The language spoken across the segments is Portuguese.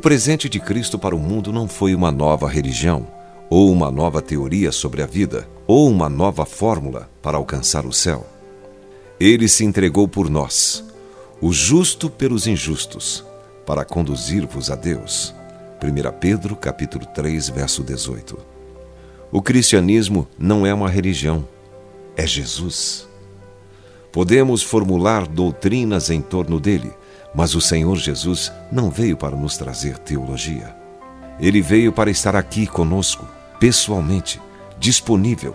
O presente de Cristo para o mundo não foi uma nova religião, ou uma nova teoria sobre a vida, ou uma nova fórmula para alcançar o céu. Ele se entregou por nós, o justo pelos injustos, para conduzir-vos a Deus. 1 Pedro capítulo 3, verso 18. O cristianismo não é uma religião, é Jesus. Podemos formular doutrinas em torno dele, mas o Senhor Jesus não veio para nos trazer teologia. Ele veio para estar aqui conosco, pessoalmente, disponível,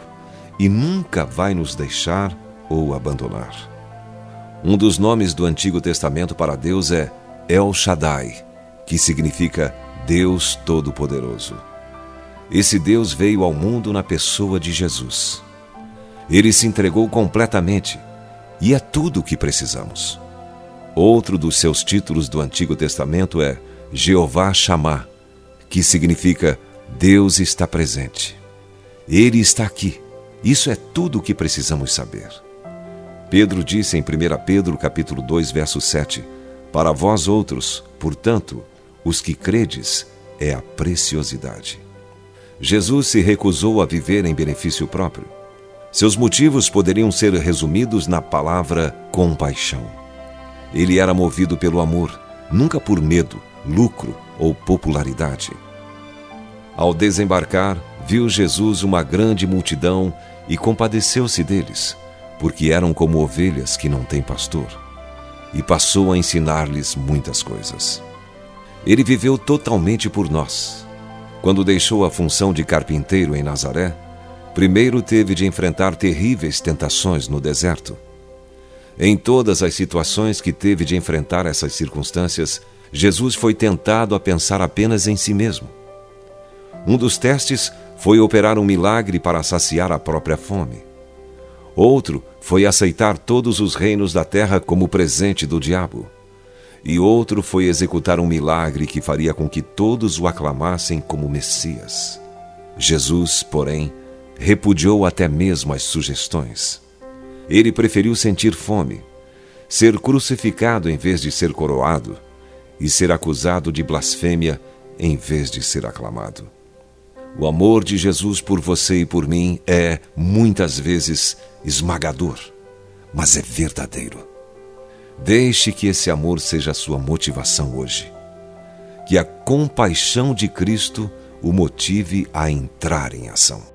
e nunca vai nos deixar ou abandonar. Um dos nomes do Antigo Testamento para Deus é El Shaddai, que significa Deus Todo-Poderoso. Esse Deus veio ao mundo na pessoa de Jesus. Ele se entregou completamente e é tudo o que precisamos. Outro dos seus títulos do Antigo Testamento é Jeová Chamá, que significa Deus está presente. Ele está aqui. Isso é tudo o que precisamos saber. Pedro disse em 1 Pedro capítulo 2, verso 7: Para vós outros, portanto, os que credes, é a preciosidade. Jesus se recusou a viver em benefício próprio. Seus motivos poderiam ser resumidos na palavra compaixão. Ele era movido pelo amor, nunca por medo, lucro ou popularidade. Ao desembarcar, viu Jesus uma grande multidão e compadeceu-se deles, porque eram como ovelhas que não têm pastor, e passou a ensinar-lhes muitas coisas. Ele viveu totalmente por nós. Quando deixou a função de carpinteiro em Nazaré, primeiro teve de enfrentar terríveis tentações no deserto. Em todas as situações que teve de enfrentar essas circunstâncias, Jesus foi tentado a pensar apenas em si mesmo. Um dos testes foi operar um milagre para saciar a própria fome. Outro foi aceitar todos os reinos da terra como presente do diabo e outro foi executar um milagre que faria com que todos o aclamassem como Messias. Jesus, porém, repudiou até mesmo as sugestões. Ele preferiu sentir fome, ser crucificado em vez de ser coroado, e ser acusado de blasfêmia em vez de ser aclamado. O amor de Jesus por você e por mim é, muitas vezes, esmagador, mas é verdadeiro. Deixe que esse amor seja a sua motivação hoje. Que a compaixão de Cristo o motive a entrar em ação.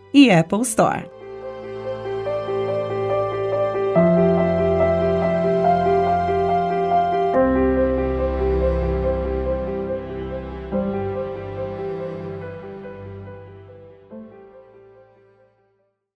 e Apple Store.